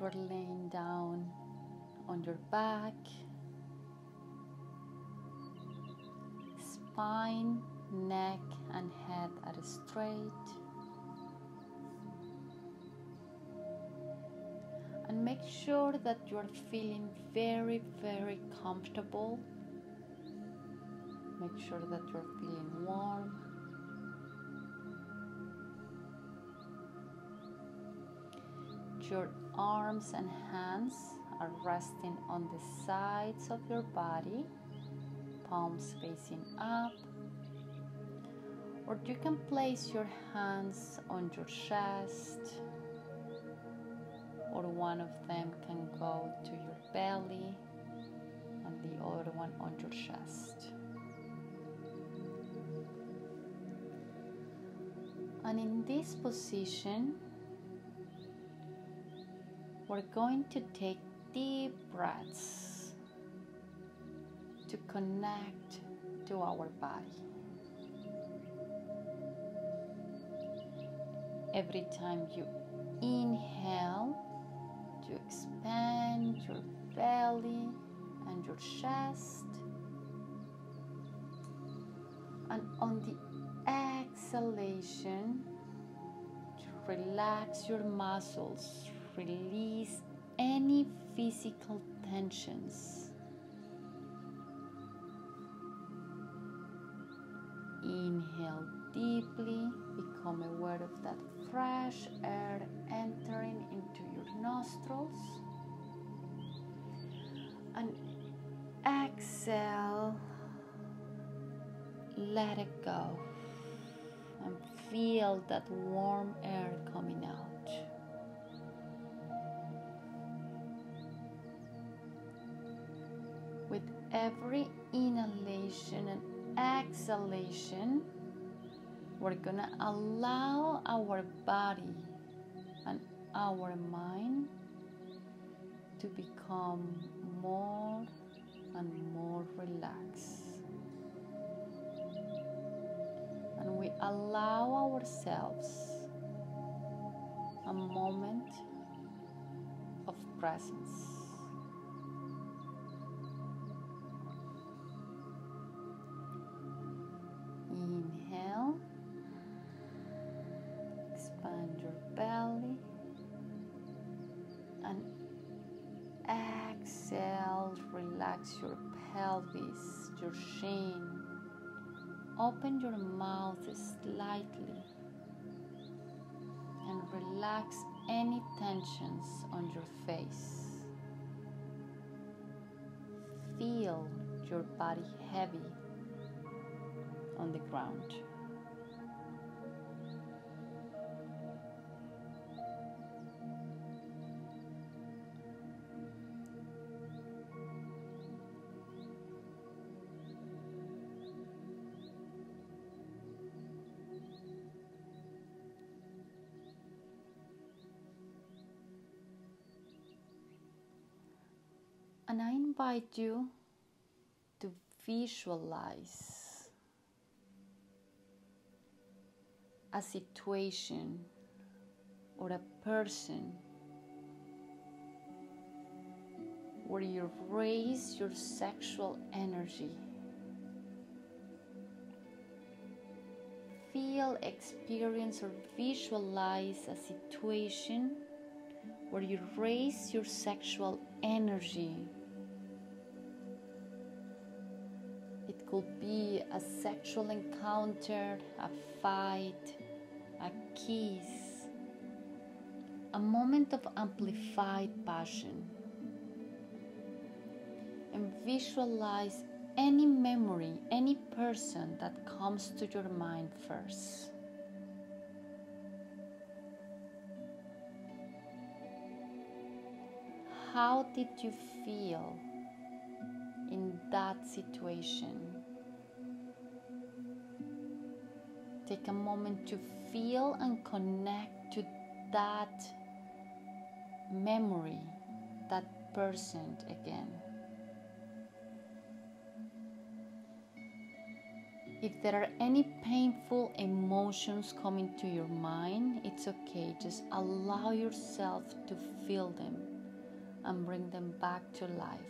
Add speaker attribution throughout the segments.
Speaker 1: you're laying down on your back, spine, neck, and head are straight. And make sure that you're feeling very, very comfortable. Make sure that you're feeling warm. Your arms and hands are resting on the sides of your body, palms facing up. Or you can place your hands on your chest, or one of them can go to your belly, and the other one on your chest. And in this position, we're going to take deep breaths to connect to our body. Every time you inhale, to expand your belly and your chest. And on the exhalation, to relax your muscles, release any physical tensions. Inhale deeply, become aware of that fresh air entering into your nostrils. And exhale, let it go, and feel that warm air coming With every inhalation and exhalation, we're gonna allow our body and our mind to become more and more relaxed. And we allow ourselves a moment of presence. Pelvis, your shin. Open your mouth slightly and relax any tensions on your face. Feel your body heavy on the ground. And I invite you to visualize a situation or a person where you raise your sexual energy. Feel, experience, or visualize a situation where you raise your sexual energy. Could be a sexual encounter, a fight, a kiss, a moment of amplified passion. And visualize any memory, any person that comes to your mind first. How did you feel in that situation? Take a moment to feel and connect to that memory, that person again. If there are any painful emotions coming to your mind, it's okay. Just allow yourself to feel them and bring them back to life.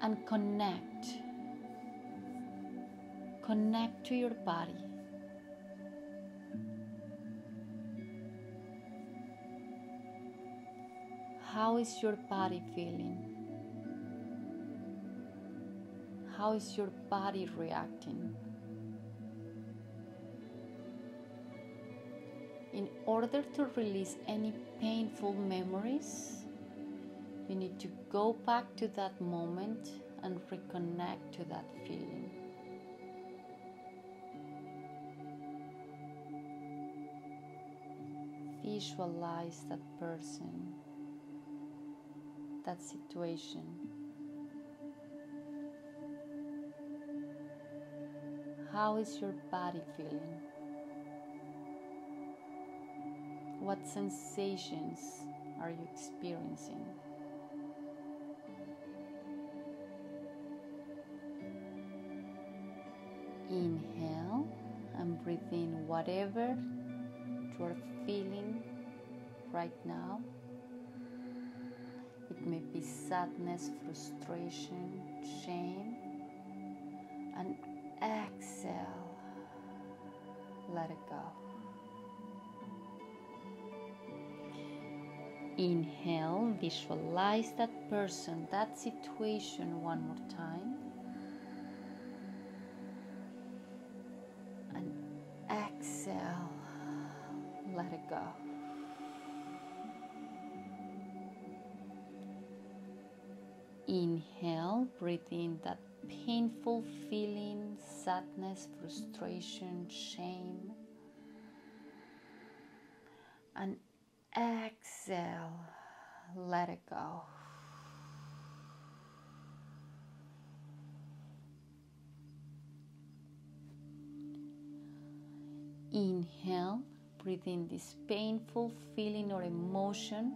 Speaker 1: And connect. Connect to your body. How is your body feeling? How is your body reacting? In order to release any painful memories, you need to go back to that moment and reconnect to that feeling. Visualize that person, that situation. How is your body feeling? What sensations are you experiencing? Inhale and breathe in whatever you're feeling right now. It may be sadness, frustration, shame, and exhale. Let it go. Inhale, visualize that person, that situation one more time. Go. Inhale, breathe in that painful feeling, sadness, frustration, shame. And exhale, let it go. Inhale, breathe in this painful feeling or emotion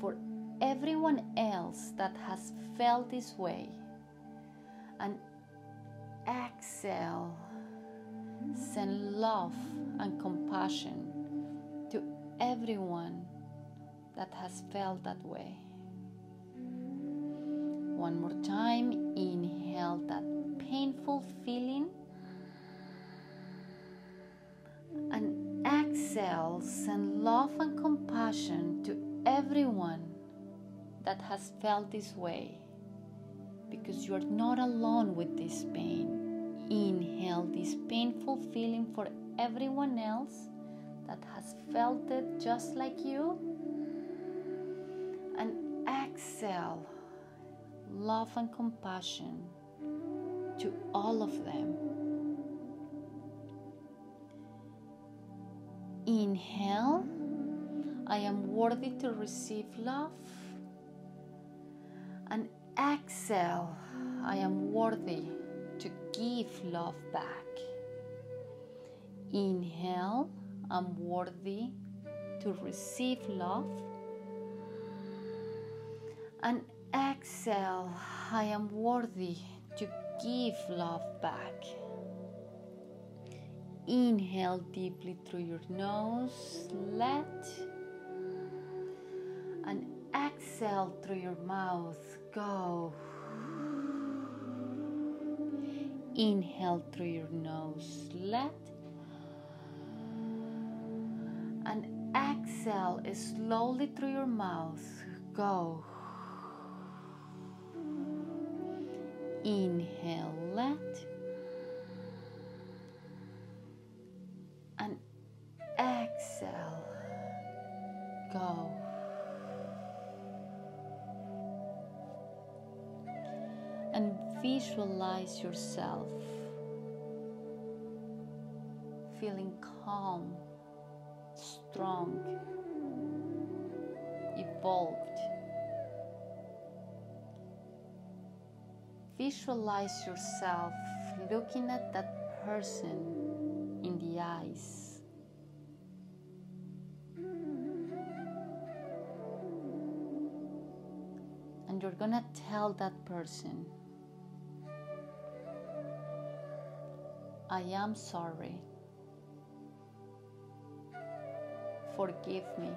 Speaker 1: for everyone else that has felt this way. And exhale, send love and compassion to everyone that has felt that way. One more time, inhale that painful feeling. And exhale, send love and compassion to everyone that has felt this way because you are not alone with this pain. Inhale this painful feeling for everyone else that has felt it just like you. And exhale love and compassion to all of them. Inhale, I am worthy to receive love. And exhale, I am worthy to give love back. Inhale, I'm worthy to receive love. And exhale, I am worthy to give love back. Inhale deeply through your nose, let, and exhale through your mouth, go. Inhale through your nose, let, and exhale slowly through your mouth, go. Inhale, let, visualize yourself feeling calm, strong, evolved. Visualize yourself looking at that person in the eyes. And you're gonna tell that person, I am sorry. Forgive me.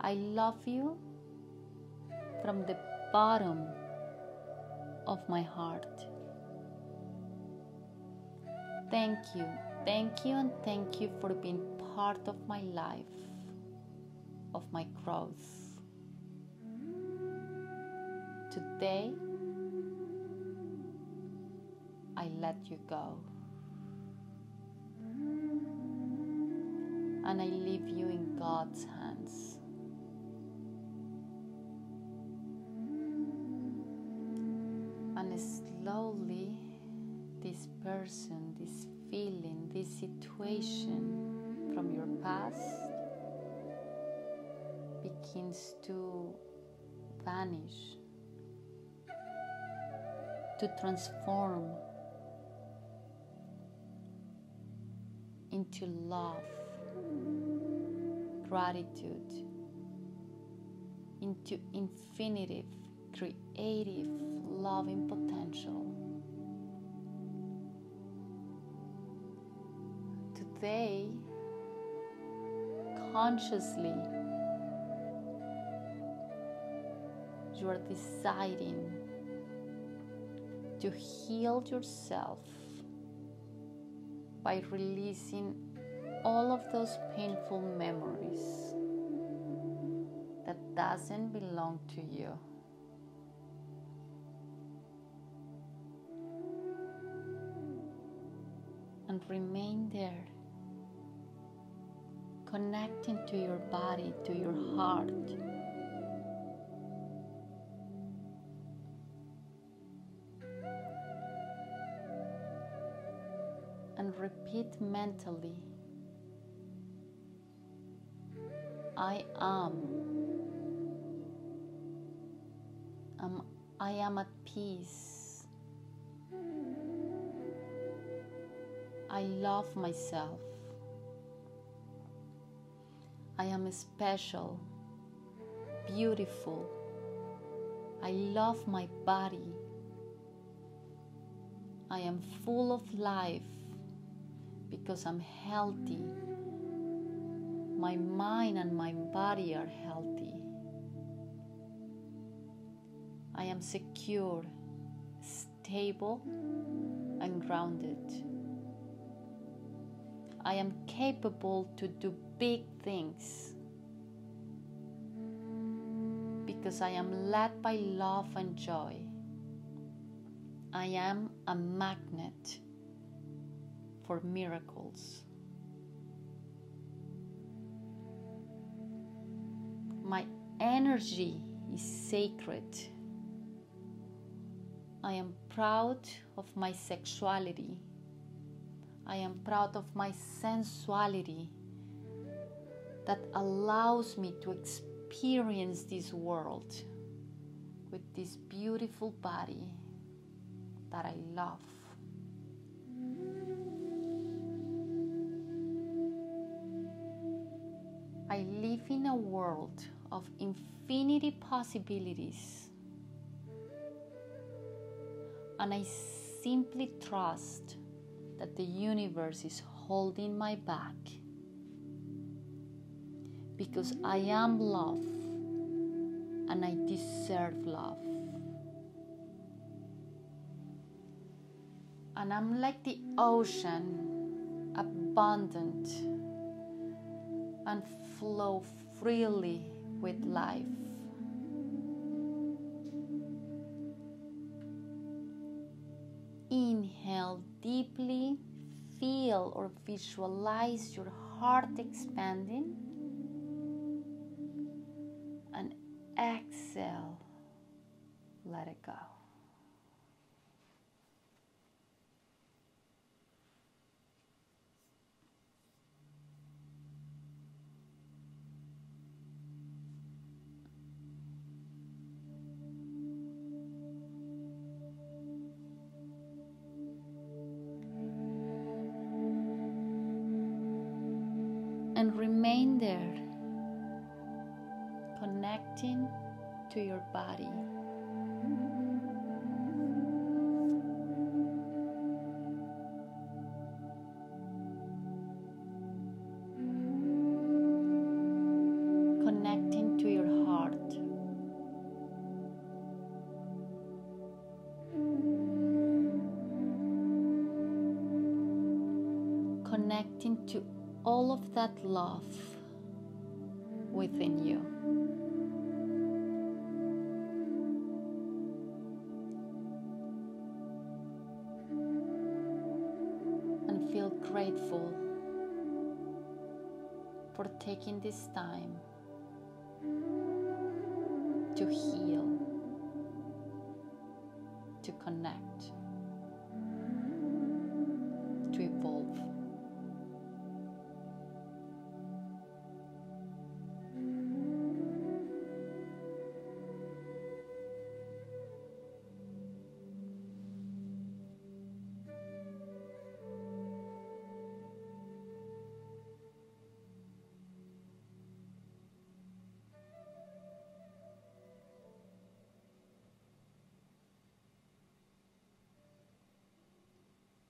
Speaker 1: I love you from the bottom of my heart. Thank you, thank you, and thank you for being part of my life, of my growth. Today, I let you go. And I leave you in God's hands. And slowly, this person, this feeling, this situation from your past begins to vanish, to transform into love, gratitude, into infinitive, creative, loving potential. Today, consciously, you are deciding to heal yourself by releasing all of those painful memories that doesn't belong to you. And remain there, connecting to your body, to your heart. Repeat mentally I am. Um, I am at peace. I love myself. I am special, beautiful. I love my body. I am full of life because I'm healthy. My mind and my body are healthy. I am secure, stable, and grounded. I am capable to do big things because I am led by love and joy. I am a magnet for miracles. My energy is sacred. I am proud of my sexuality. I am proud of my sensuality that allows me to experience this world with this beautiful body that I love. I live in a world of infinity possibilities, and I simply trust that the universe is holding my back because I am love and I deserve love. And I'm like the ocean, abundant and flow freely with life. Inhale deeply, feel or visualize your heart expanding, and exhale, let it go. And remain there. Connecting to your body. Connecting to your heart. Connecting to all of that love within you. And feel grateful for taking this time to heal, to connect.